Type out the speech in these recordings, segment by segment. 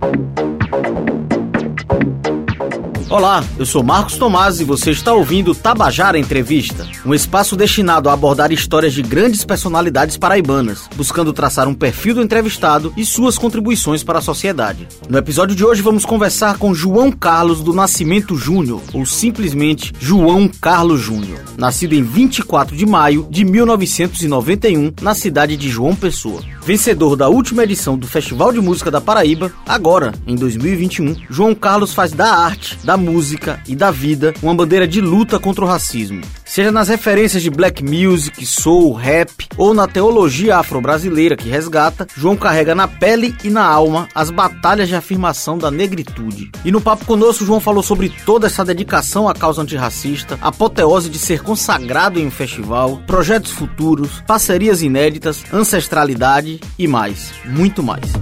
Thank you. Olá, eu sou Marcos Tomás e você está ouvindo Tabajara Entrevista, um espaço destinado a abordar histórias de grandes personalidades paraibanas, buscando traçar um perfil do entrevistado e suas contribuições para a sociedade. No episódio de hoje vamos conversar com João Carlos do Nascimento Júnior, ou simplesmente João Carlos Júnior, nascido em 24 de maio de 1991 na cidade de João Pessoa. Vencedor da última edição do Festival de Música da Paraíba, agora, em 2021, João Carlos faz da arte, da música e da vida uma bandeira de luta contra o racismo. Seja nas referências de black music, soul, rap ou na teologia afro-brasileira que resgata, João carrega na pele e na alma as batalhas de afirmação da negritude. E no papo conosco, João falou sobre toda essa dedicação à causa antirracista, apoteose de ser consagrado em um festival, projetos futuros, parcerias inéditas, ancestralidade e mais, muito mais.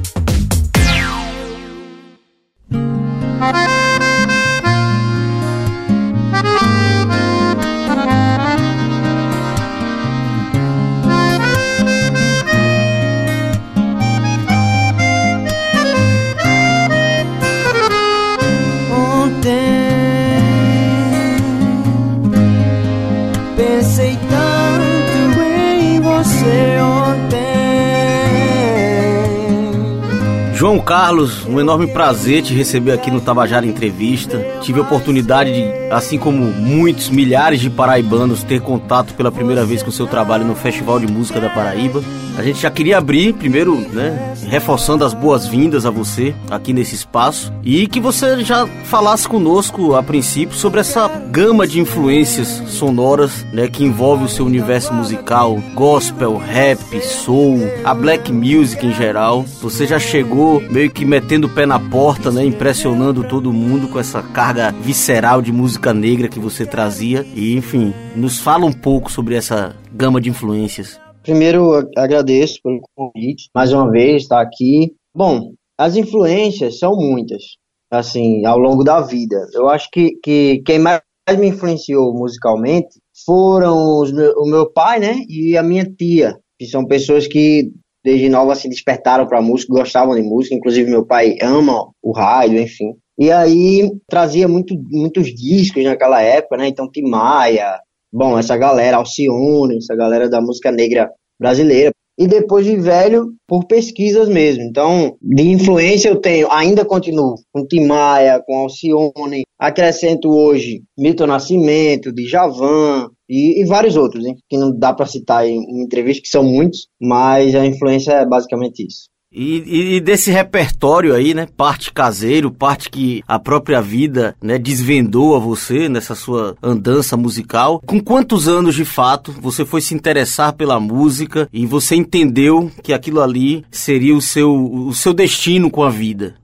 Carlos, um enorme prazer te receber aqui no Tabajara Entrevista. Tive a oportunidade de, assim como muitos milhares de paraibanos, ter contato pela primeira vez com seu trabalho no Festival de Música da Paraíba. A gente já queria abrir, primeiro, né, reforçando as boas-vindas a você aqui nesse espaço e que você já falasse conosco a princípio sobre essa gama de influências sonoras, né, que envolve o seu universo musical, gospel, rap, soul, a black music em geral. Você já chegou meio que metendo o pé na porta, né? Impressionando todo mundo com essa carga visceral de música negra que você trazia. E, enfim, nos fala um pouco sobre essa gama de influências. Primeiro, agradeço pelo convite, mais uma vez, estar aqui. Bom, as influências são muitas, assim, ao longo da vida. Eu acho que, que quem mais me influenciou musicalmente foram os, o meu pai, né, e a minha tia, que são pessoas que desde nova se despertaram para música, gostavam de música, inclusive meu pai ama o rádio, enfim. E aí trazia muito, muitos discos naquela época, né? Então Tim Maia, bom, essa galera, Alcione, essa galera da música negra brasileira. E depois de velho, por pesquisas mesmo. Então, de influência eu tenho, ainda continuo com Tim Maia, com Alcione, acrescento hoje Milton Nascimento, de Javan, e, e, vários outros, hein, que não dá para citar em, em entrevista, que são muitos, mas a influência é basicamente isso. E, e, desse repertório aí, né? Parte caseiro, parte que a própria vida, né, desvendou a você nessa sua andança musical. Com quantos anos de fato você foi se interessar pela música e você entendeu que aquilo ali seria o seu, o seu destino com a vida?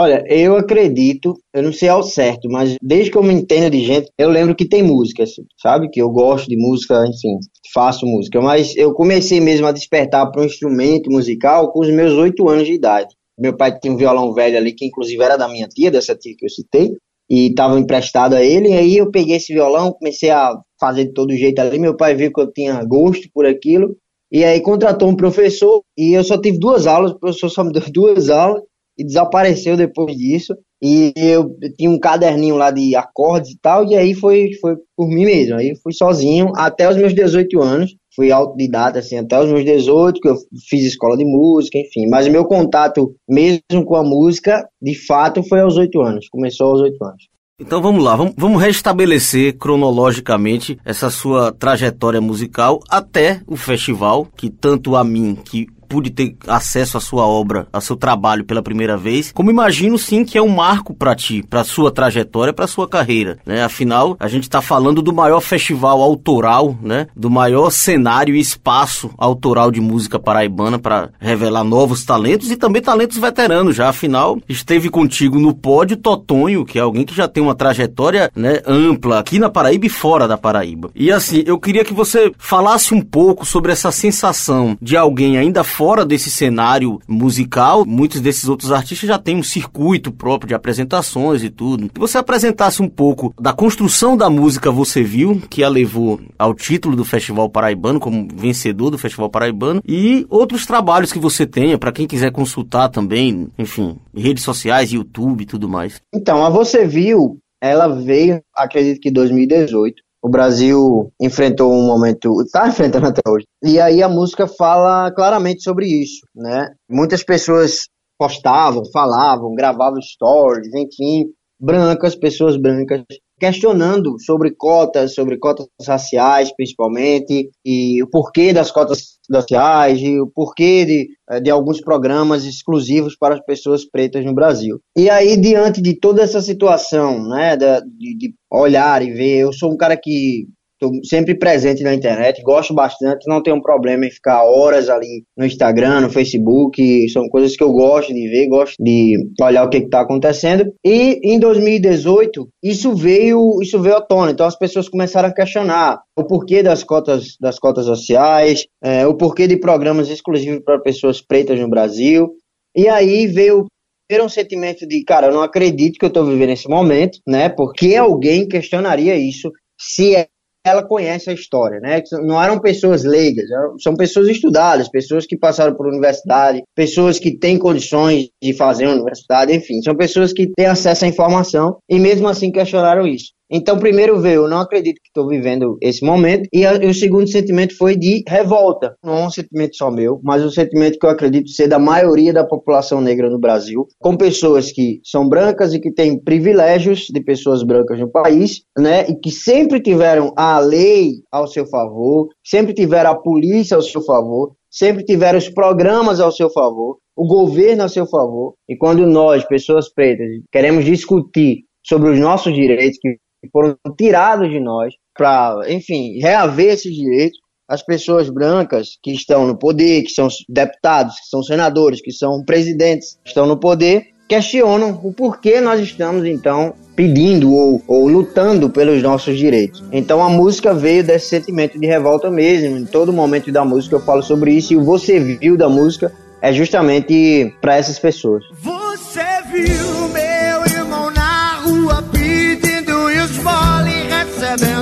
Olha, eu acredito, eu não sei ao certo, mas desde que eu me entendo de gente, eu lembro que tem música, assim, sabe? Que eu gosto de música, enfim, faço música. Mas eu comecei mesmo a despertar para um instrumento musical com os meus oito anos de idade. Meu pai tinha um violão velho ali, que inclusive era da minha tia, dessa tia que eu citei, e estava emprestado a ele. E aí eu peguei esse violão, comecei a fazer de todo jeito ali. Meu pai viu que eu tinha gosto por aquilo, e aí contratou um professor, e eu só tive duas aulas, o professor só me deu duas aulas e desapareceu depois disso. E eu tinha um caderninho lá de acordes e tal, e aí foi, foi por mim mesmo. Aí fui sozinho até os meus 18 anos. Fui autodidata, assim, até os meus 18, que eu fiz escola de música, enfim. Mas o meu contato mesmo com a música, de fato, foi aos 8 anos. Começou aos 8 anos. Então vamos lá, vamos, vamos restabelecer cronologicamente essa sua trajetória musical até o festival, que tanto a mim, que pude ter acesso à sua obra, ao seu trabalho pela primeira vez, como imagino sim que é um marco para ti, para sua trajetória, para sua carreira, né? Afinal, a gente está falando do maior festival autoral, né? Do maior cenário e espaço autoral de música paraibana para revelar novos talentos e também talentos veteranos já. Afinal, esteve contigo no pódio Totonho, que é alguém que já tem uma trajetória, né, ampla aqui na Paraíba e fora da Paraíba. E assim, eu queria que você falasse um pouco sobre essa sensação de alguém ainda fora desse cenário musical, muitos desses outros artistas já têm um circuito próprio de apresentações e tudo. Que você apresentasse um pouco da construção da música Você Viu, que a levou ao título do Festival Paraibano, como vencedor do Festival Paraibano, e outros trabalhos que você tenha, para quem quiser consultar também, enfim, redes sociais, YouTube e tudo mais. Então, a Você Viu, ela veio, acredito que em 2018, o Brasil enfrentou um momento, está enfrentando até hoje. E aí a música fala claramente sobre isso, né? Muitas pessoas postavam, falavam, gravavam stories, enfim, brancas, pessoas brancas, questionando sobre cotas, sobre cotas raciais, principalmente, e o porquê das cotas raciais, e o porquê de, eh, de alguns programas exclusivos para as pessoas pretas no Brasil. E aí, diante de toda essa situação, né, de, de olhar e ver, eu sou um cara que Estou sempre presente na internet, gosto bastante, não tenho problema em ficar horas ali no Instagram, no Facebook, são coisas que eu gosto de ver, gosto de olhar o que está acontecendo. E em 2018, isso veio, isso veio à tona, então as pessoas começaram a questionar o porquê das cotas, das cotas sociais, é, o porquê de programas exclusivos para pessoas pretas no Brasil. E aí veio ter um sentimento de, cara, eu não acredito que eu estou vivendo esse momento, né? Porque alguém questionaria isso se ela conhece a história, né? Não eram pessoas leigas, são pessoas estudadas, pessoas que passaram por universidade, pessoas que têm condições de fazer universidade, enfim, são pessoas que têm acesso à informação e mesmo assim questionaram isso. Então, primeiro veio, eu não acredito que estou vivendo esse momento, e, a, e, o segundo sentimento foi de revolta. Não é um sentimento só meu, mas um sentimento que eu acredito ser da maioria da população negra no Brasil, com pessoas que são brancas e que têm privilégios de pessoas brancas no país, né, e que sempre tiveram a lei ao seu favor, sempre tiveram a polícia ao seu favor, sempre tiveram os programas ao seu favor, o governo ao seu favor, e quando nós, pessoas pretas, queremos discutir sobre os nossos direitos, que que foram tirados de nós para, enfim, reaver esses direitos. As pessoas brancas que estão no poder, que são deputados, que são senadores, que são presidentes, que estão no poder, questionam o porquê nós estamos, então, pedindo ou, ou, lutando pelos nossos direitos. Então a música veio desse sentimento de revolta mesmo. Em todo momento da música eu falo sobre isso e o você viu da música é justamente para essas pessoas. Você viu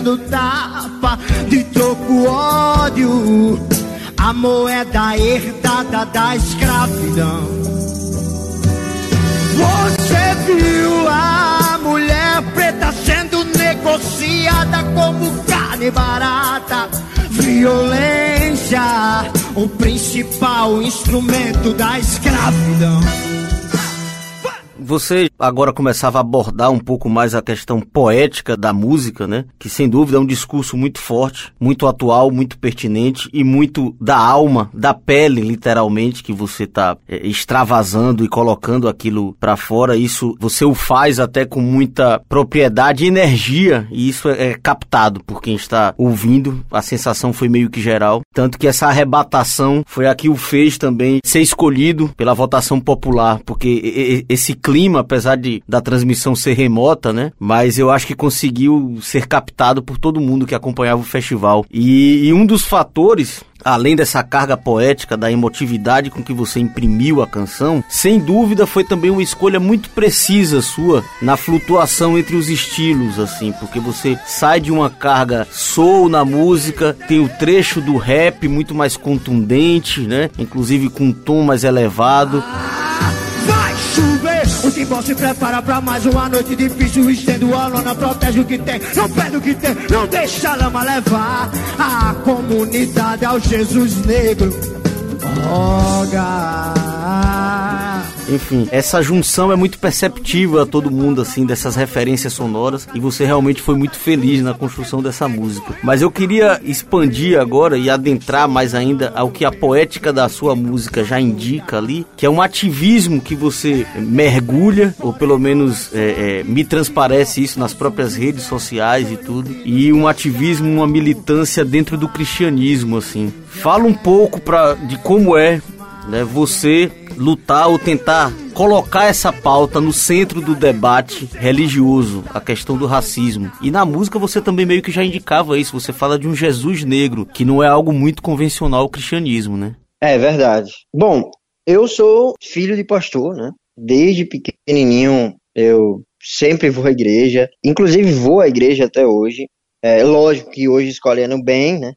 recebendo tapa de troco ódio, a moeda herdada da escravidão. Você viu a mulher preta sendo negociada como carne barata, violência, o principal instrumento da escravidão. Você agora começava a abordar um pouco mais a questão poética da música, né? Que sem dúvida é um discurso muito forte, muito atual, muito pertinente e muito da alma, da pele, literalmente, que você está é, extravasando e colocando aquilo para fora. Isso você o faz até com muita propriedade e energia, e isso é, é captado por quem está ouvindo. A sensação foi meio que geral. Tanto que essa arrebatação foi a que o fez também ser escolhido pela votação popular, porque esse clima clima, apesar de da transmissão ser remota, né? Mas eu acho que conseguiu ser captado por todo mundo que acompanhava o festival. E, e um dos fatores além dessa carga poética, da emotividade com que você imprimiu a canção, sem dúvida foi também uma escolha muito precisa sua na flutuação entre os estilos, assim, porque você sai de uma carga soul na música, tem o trecho do rap muito mais contundente, né? Inclusive com um tom mais elevado. Vai O timbal se prepara pra mais uma noite difícil. Estendo a lona, protege o que tem, não perde o que tem, não deixa a lama levar. A comunidade ao Jesus negro. Roga. Enfim, essa junção é muito perceptível a todo mundo, assim, dessas referências sonoras. E você realmente foi muito feliz na construção dessa música. Mas eu queria expandir agora e adentrar mais ainda ao que a poética da sua música já indica ali, que é um ativismo que você mergulha, ou pelo menos é, é, me transparece isso nas próprias redes sociais e tudo. E um ativismo, uma militância dentro do cristianismo, assim. Fala um pouco pra, de como é né, você lutar ou tentar colocar essa pauta no centro do debate religioso, a questão do racismo. E na música você também meio que já indicava isso, você fala de um Jesus negro, que não é algo muito convencional ao cristianismo, né? É verdade. Bom, eu sou filho de pastor, né? Desde pequenininho eu sempre vou à igreja, inclusive vou à igreja até hoje. É lógico que hoje escolhendo bem, né?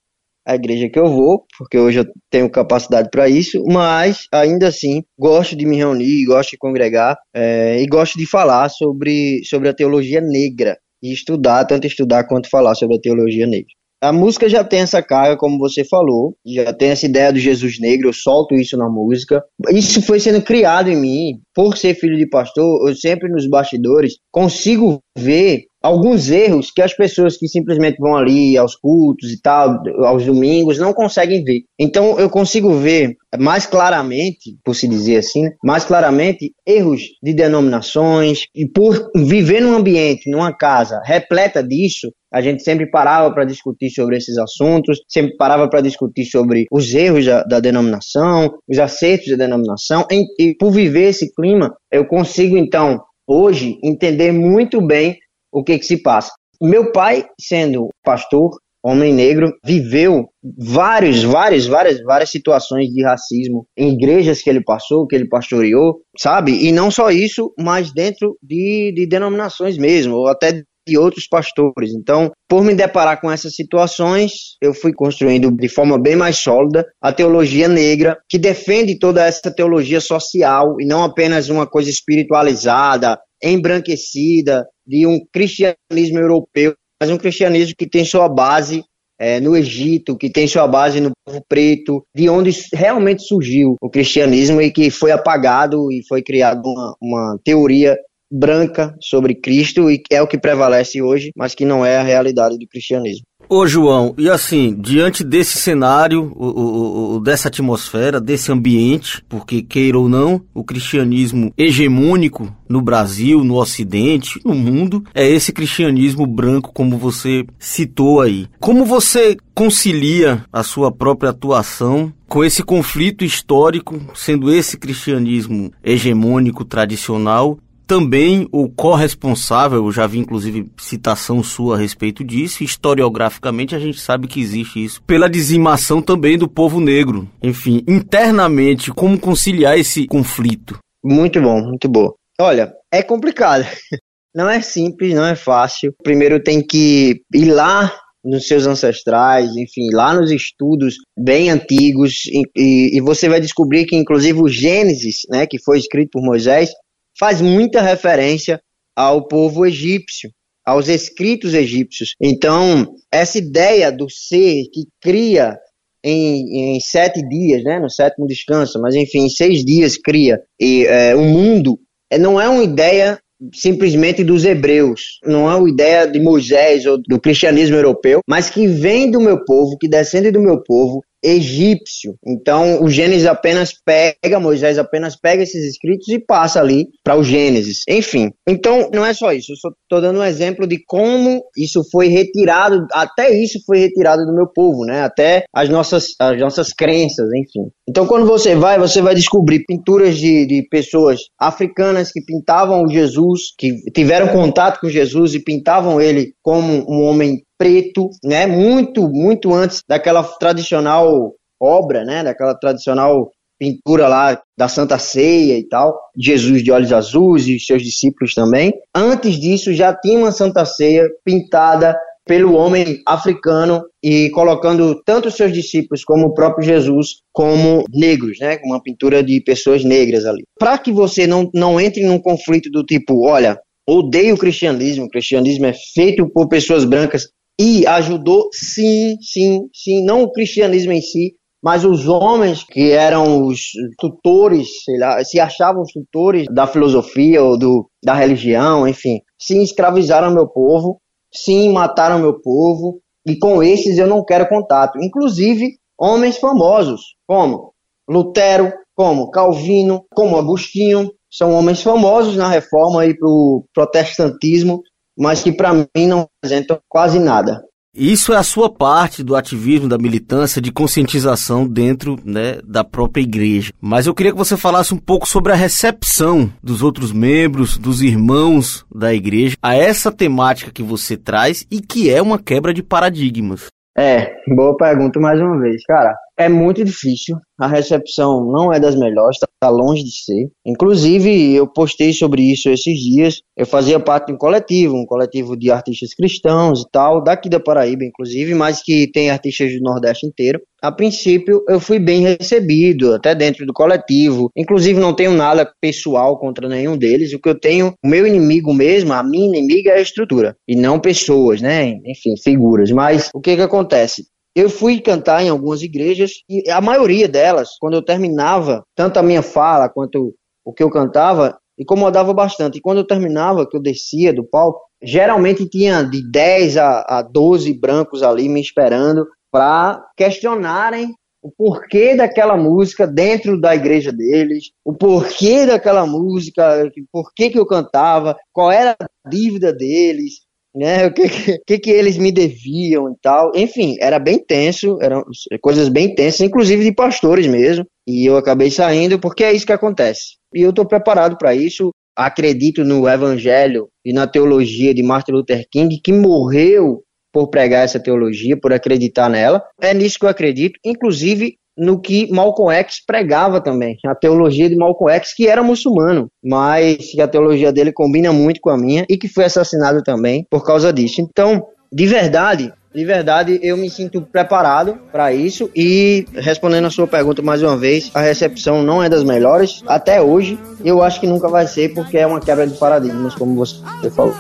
A igreja que eu vou, porque hoje eu tenho capacidade para isso, mas ainda assim gosto de me reunir, gosto de congregar é, e gosto de falar sobre, sobre a teologia negra e estudar, tanto estudar quanto falar sobre a teologia negra. A música já tem essa carga, como você falou, já tem essa ideia do Jesus negro, eu solto isso na música. Isso foi sendo criado em mim, por ser filho de pastor, eu sempre nos bastidores consigo ver alguns erros que as pessoas que simplesmente vão ali aos cultos e tal, aos domingos, não conseguem ver. Então eu consigo ver mais claramente, por se dizer assim, né, mais claramente erros de denominações e por viver num ambiente, numa casa repleta disso, a gente sempre parava para discutir sobre esses assuntos, sempre parava para discutir sobre os erros da, da, denominação, os acertos da denominação, e, e por viver esse clima, eu consigo então hoje entender muito bem o que, que se passa. Meu pai, sendo pastor, homem negro, viveu vários, várias, várias, várias situações de racismo em igrejas que ele passou, que ele pastoreou, sabe? E não só isso, mas dentro de, de denominações mesmo, ou até de outros pastores. Então, por me deparar com essas situações, eu fui construindo de forma bem mais sólida a teologia negra, que defende toda essa teologia social e não apenas uma coisa espiritualizada, embranquecida, de um cristianismo europeu, mas um cristianismo que tem sua base é, no Egito, que tem sua base no povo preto, de onde realmente surgiu o cristianismo e que foi apagado e foi criada uma, uma teoria branca sobre Cristo e é o que prevalece hoje, mas que não é a realidade do cristianismo. Ô João, e assim, diante desse cenário, o, o, dessa atmosfera, desse ambiente, porque queira ou não, o cristianismo hegemônico no Brasil, no Ocidente, no mundo, é esse cristianismo branco, como você citou aí. Como você concilia a sua própria atuação com esse conflito histórico, sendo esse cristianismo hegemônico tradicional também o corresponsável, eu já vi inclusive citação sua a respeito disso, historiograficamente a gente sabe que existe isso, pela dizimação também do povo negro. Enfim, internamente, como conciliar esse conflito? Muito bom, muito bom. Olha, é complicado. Não é simples, não é fácil. Primeiro tem que ir lá nos seus ancestrais, enfim, lá nos estudos bem antigos, e, e, você vai descobrir que, inclusive, o Gênesis, né, que foi escrito por Moisés, faz muita referência ao povo egípcio, aos escritos egípcios. Então, essa ideia do ser que cria em, em, sete dias, né, no sétimo descanso, mas enfim, em seis dias cria e é, o mundo, é, não é uma ideia simplesmente dos hebreus, não é uma ideia de Moisés ou do cristianismo europeu, mas que vem do meu povo, que descende do meu povo egípcio. Então, o Gênesis apenas pega, Moisés apenas pega esses escritos e passa ali para o Gênesis. Enfim, então não é só isso. Eu estou dando um exemplo de como isso foi retirado, até isso foi retirado do meu povo, né? Até as nossas, as nossas crenças, enfim. Então, quando você vai, você vai descobrir pinturas de, de pessoas africanas que pintavam Jesus, que tiveram contato com Jesus e pintavam ele como um homem preto, né? Muito, muito antes daquela tradicional obra, né? Daquela tradicional pintura lá da Santa Ceia e tal, Jesus de olhos azuis e seus discípulos também. Antes disso já tinha uma Santa Ceia pintada pelo homem africano e colocando tanto seus discípulos como o próprio Jesus como negros, né, uma pintura de pessoas negras ali. Para que você não, não entre num conflito do tipo, olha, odeio o cristianismo, o cristianismo é feito por pessoas brancas, e ajudou, sim, sim, sim, não o cristianismo em si, mas os homens que eram os tutores, sei lá, se achavam os tutores da filosofia ou do, da religião, enfim, sim, escravizaram meu povo, sim, mataram meu povo, e com esses eu não quero contato. Inclusive, homens famosos, como Lutero, como Calvino, como Agostinho, são homens famosos na reforma e para o protestantismo, mas que para mim não representam quase nada. Isso é a sua parte do ativismo, da militância, de conscientização dentro né, da própria igreja. Mas eu queria que você falasse um pouco sobre a recepção dos outros membros, dos irmãos da igreja, a essa temática que você traz e que é uma quebra de paradigmas. É, boa pergunta mais uma vez. Cara, é muito difícil. A recepção não é das melhores, está longe de ser. Inclusive, eu postei sobre isso esses dias. Eu fazia parte de um coletivo, um coletivo de artistas cristãos e tal, daqui da Paraíba, inclusive, mas que tem artistas do Nordeste inteiro. A princípio, eu fui bem recebido, até dentro do coletivo. Inclusive, não tenho nada pessoal contra nenhum deles. O que eu tenho, o meu inimigo mesmo, a minha inimiga é a estrutura, e não pessoas, né? Enfim, figuras. Mas o que que acontece? Eu fui cantar em algumas igrejas e a maioria delas, quando eu terminava, tanto a minha fala quanto o que eu cantava, incomodava bastante. E quando eu terminava, que eu descia do palco, geralmente tinha de 10 a, a 12 brancos ali me esperando para questionarem o porquê daquela música dentro da igreja deles, o porquê daquela música, por que que eu cantava, qual era a dívida deles, né? O que, que, que eles me deviam e tal. Enfim, era bem tenso, eram coisas bem tensas, inclusive de pastores mesmo. E eu acabei saindo porque é isso que acontece. E eu estou preparado para isso. Acredito no evangelho e na teologia de Martin Luther King, que morreu por pregar essa teologia, por acreditar nela. É nisso que eu acredito. Inclusive, no que Malcolm X pregava também, a teologia de Malcolm X, que era muçulmano, mas que a teologia dele combina muito com a minha e que foi assassinado também por causa disso. Então, de verdade, de verdade, eu me sinto preparado para isso e respondendo a sua pergunta mais uma vez, a recepção não é das melhores até hoje. Eu acho que nunca vai ser porque é uma quebra de paradigmas, como você falou.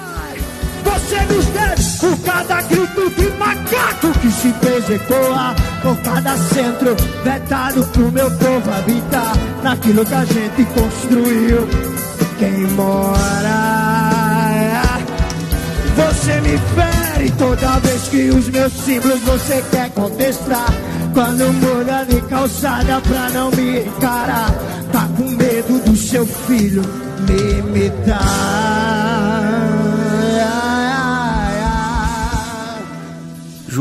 Você nos deve por cada grito macaco que se presecoa, por cada centro vetado pro meu povo habitar naquilo que a gente construiu. Quem mora, você me fere toda vez que os meus símbolos você quer contestar. Quando muda de calçada pra não me encarar, tá com medo do seu filho me imitar.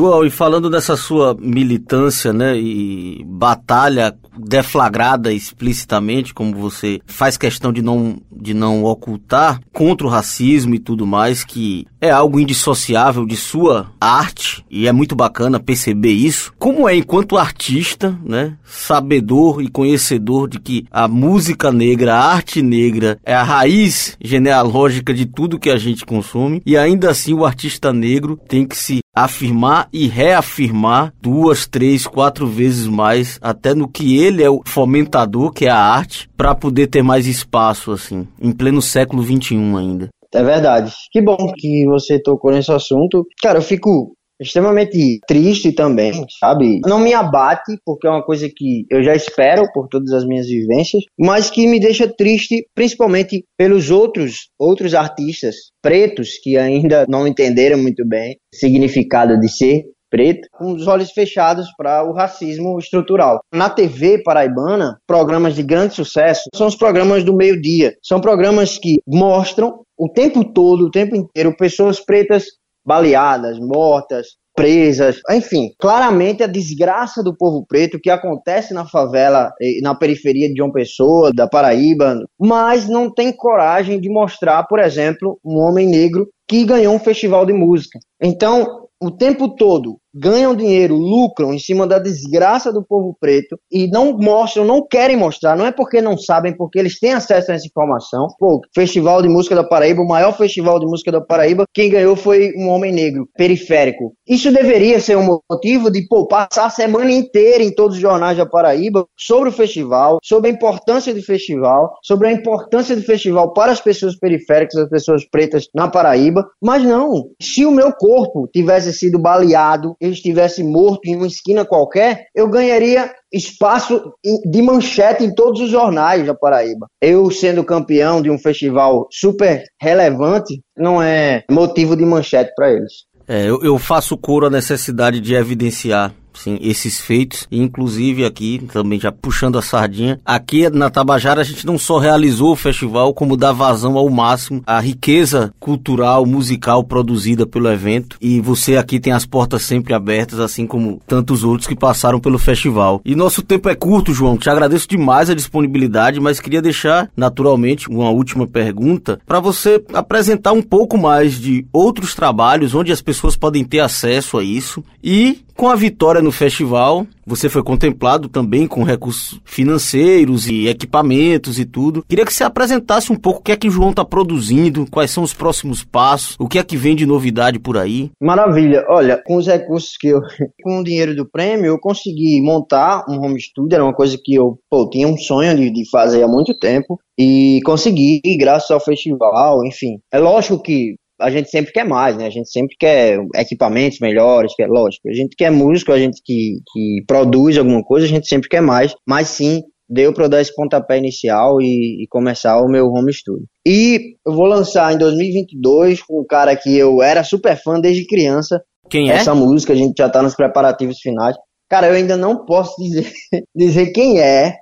João, e falando dessa sua militância, né, e batalha deflagrada explicitamente, como você faz questão de não, de não ocultar, contra o racismo e tudo mais, que é algo indissociável de sua arte, e é muito bacana perceber isso. Como é, enquanto artista, né, sabedor e conhecedor de que a música negra, a arte negra, é a raiz genealógica de tudo que a gente consome, e ainda assim o artista negro tem que se afirmar e reafirmar duas, três, quatro vezes mais, até no que ele é o fomentador, que é a arte, para poder ter mais espaço, assim, em pleno século XXI ainda. É verdade. Que bom que você tocou nesse assunto. Cara, eu fico extremamente triste também, sabe? Não me abate, porque é uma coisa que eu já espero por todas as minhas vivências, mas que me deixa triste principalmente pelos outros outros artistas pretos que ainda não entenderam muito bem o significado de ser preto, com os olhos fechados para o racismo estrutural. Na TV paraibana, programas de grande sucesso são os programas do meio-dia. São programas que mostram o tempo todo, o tempo inteiro, pessoas pretas baleadas, mortas, presas, enfim, claramente a desgraça do povo preto que acontece na favela, na periferia de João Pessoa, da Paraíba, mas não tem coragem de mostrar, por exemplo, um homem negro que ganhou um festival de música. Então, o tempo todo ganham dinheiro, lucram em cima da desgraça do povo preto e não mostram, não querem mostrar, não é porque não sabem, porque eles têm acesso a essa informação. Pô, Festival de Música da Paraíba, o maior festival de música da Paraíba, quem ganhou foi um homem negro, periférico. Isso deveria ser um motivo de, pô, passar a semana inteira em todos os jornais da Paraíba sobre o festival, sobre a importância do festival, sobre a importância do festival para as pessoas periféricas, as pessoas pretas na Paraíba, mas não. Se o meu corpo tivesse sido baleado, eu estivesse morto em uma esquina qualquer, eu ganharia espaço de manchete em todos os jornais da Paraíba. Eu sendo campeão de um festival super relevante, não é motivo de manchete para eles. É, eu, eu faço coro à necessidade de evidenciar sim, esses feitos. Inclusive aqui, também já puxando a sardinha, aqui na Tabajara a gente não só realizou o festival, como dá vazão ao máximo à riqueza cultural, musical produzida pelo evento. E você aqui tem as portas sempre abertas, assim como tantos outros que passaram pelo festival. E nosso tempo é curto, João. Te agradeço demais a disponibilidade, mas queria deixar naturalmente uma última pergunta para você apresentar um pouco mais de outros trabalhos onde as pessoas podem ter acesso a isso e com a vitória no festival, você foi contemplado também com recursos financeiros e equipamentos e tudo. Queria que você apresentasse um pouco o que é que o João está produzindo, quais são os próximos passos, o que é que vem de novidade por aí. Maravilha. Olha, com os recursos que eu, com o dinheiro do prêmio, eu consegui montar um home studio, era uma coisa que eu pô, tinha um sonho de, de fazer há muito tempo e consegui, graças ao festival, enfim. É lógico que a gente sempre quer mais, né? A gente sempre quer equipamentos melhores, que é lógico. A gente quer músico, a gente que, que produz alguma coisa, a gente sempre quer mais. Mas sim, deu para dar esse pontapé inicial e, e, começar o meu home studio. E eu vou lançar em 2022 com um cara que eu era super fã desde criança. Quem é? Essa música, a gente já tá nos preparativos finais. Cara, eu ainda não posso dizer, dizer quem é,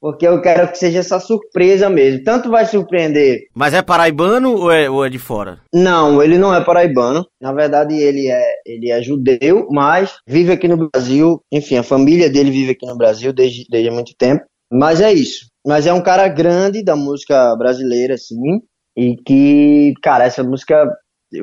porque eu quero que seja essa surpresa mesmo. Tanto vai surpreender. Mas é paraibano ou é, ou é de fora? Não, ele não é paraibano. Na verdade, ele é, ele é judeu, mas vive aqui no Brasil. Enfim, a família dele vive aqui no Brasil desde, desde muito tempo. Mas é isso. Mas é um cara grande da música brasileira, assim. E que, cara, essa música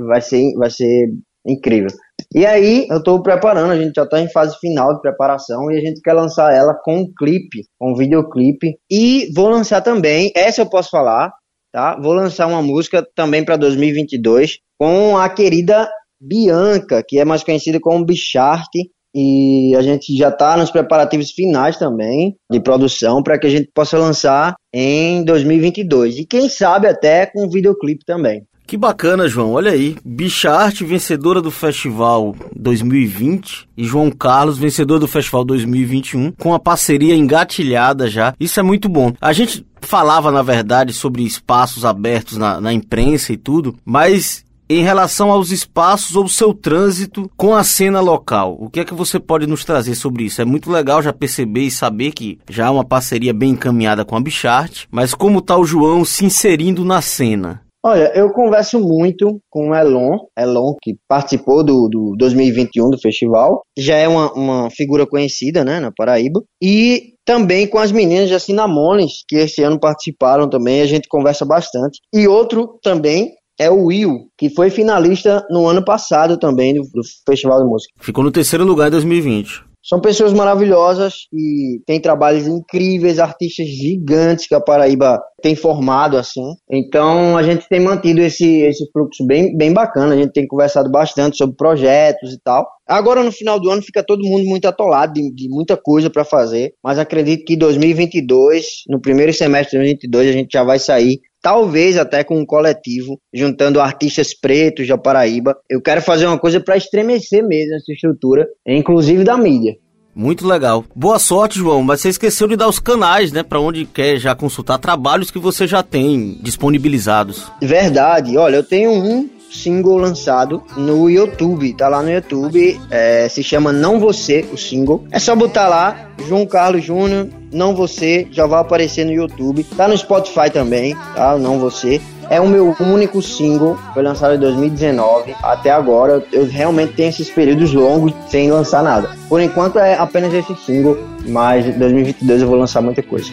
vai ser, vai ser incrível. E aí, eu estou preparando, a gente já está em fase final de preparação e a gente quer lançar ela com um clipe, com um videoclipe. E vou lançar também, essa eu posso falar, tá? Vou lançar uma música também para 2022 com a querida Bianca, que é mais conhecida como Bichart. E a gente já está nos preparativos finais também de produção para que a gente possa lançar em 2022. E quem sabe até com um videoclipe também. Que bacana, João. Olha aí. Bichart, vencedora do Festival 2020 e João Carlos, vencedor do Festival 2021, com a parceria engatilhada já. Isso é muito bom. A gente falava, na verdade, sobre espaços abertos na, na imprensa e tudo, mas em relação aos espaços ou seu trânsito com a cena local. O que é que você pode nos trazer sobre isso? É muito legal já perceber e saber que já há uma parceria bem encaminhada com a Bichart, mas como está o João se inserindo na cena? Olha, eu converso muito com o Elon, Elon que participou do, do 2021 do festival, já é uma, uma figura conhecida, né, na Paraíba, e também com as meninas de Cinamones, que esse ano participaram também, a gente conversa bastante. E outro também é o Will, que foi finalista no ano passado também do, do Festival de Música. Ficou no terceiro lugar em 2020. São pessoas maravilhosas e têm trabalhos incríveis, artistas gigantes que a Paraíba tem formado assim. Então a gente tem mantido esse, esse fluxo bem, bem bacana. A gente tem conversado bastante sobre projetos e tal. Agora no final do ano fica todo mundo muito atolado de, de muita coisa para fazer, mas acredito que 2022, no primeiro semestre de 2022, a gente já vai sair talvez até com um coletivo, juntando artistas pretos da Paraíba. Eu quero fazer uma coisa para estremecer mesmo essa estrutura, inclusive da mídia. Muito legal. Boa sorte, João. Mas você esqueceu de dar os canais, né? Para onde quer já consultar trabalhos que você já tem disponibilizados. Verdade. Olha, eu tenho um single lançado no YouTube, tá lá no YouTube, é, se chama Não Você, o single. É só botar lá, João Carlos Júnior, Não Você, já vai aparecer no YouTube. Tá no Spotify também, tá? Não Você. É o meu único single, foi lançado em 2019. Até agora, eu realmente tenho esses períodos longos sem lançar nada. Por enquanto é apenas esse single, mas em 2022 eu vou lançar muita coisa.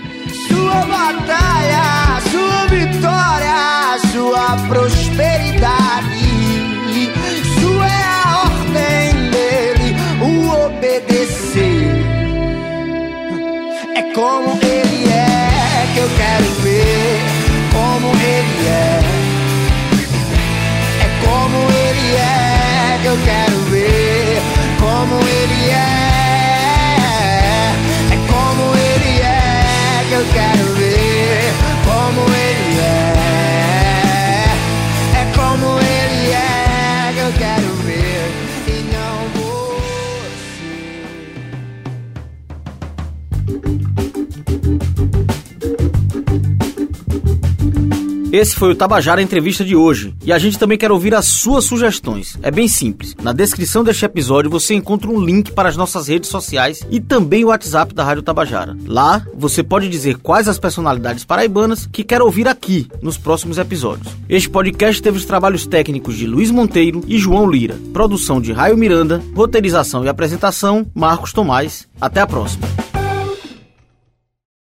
Sua batalha, sua vitória, sua prosperidade. Esse foi o Tabajara Entrevista de hoje. E a gente também quer ouvir as suas sugestões. É bem simples. Na descrição deste episódio você encontra um link para as nossas redes sociais e também o WhatsApp da Rádio Tabajara. Lá você pode dizer quais as personalidades paraibanas que quer ouvir aqui nos próximos episódios. Este podcast teve os trabalhos técnicos de Luiz Monteiro e João Lira. Produção de Raio Miranda, roteirização e apresentação, Marcos Tomás. Até a próxima.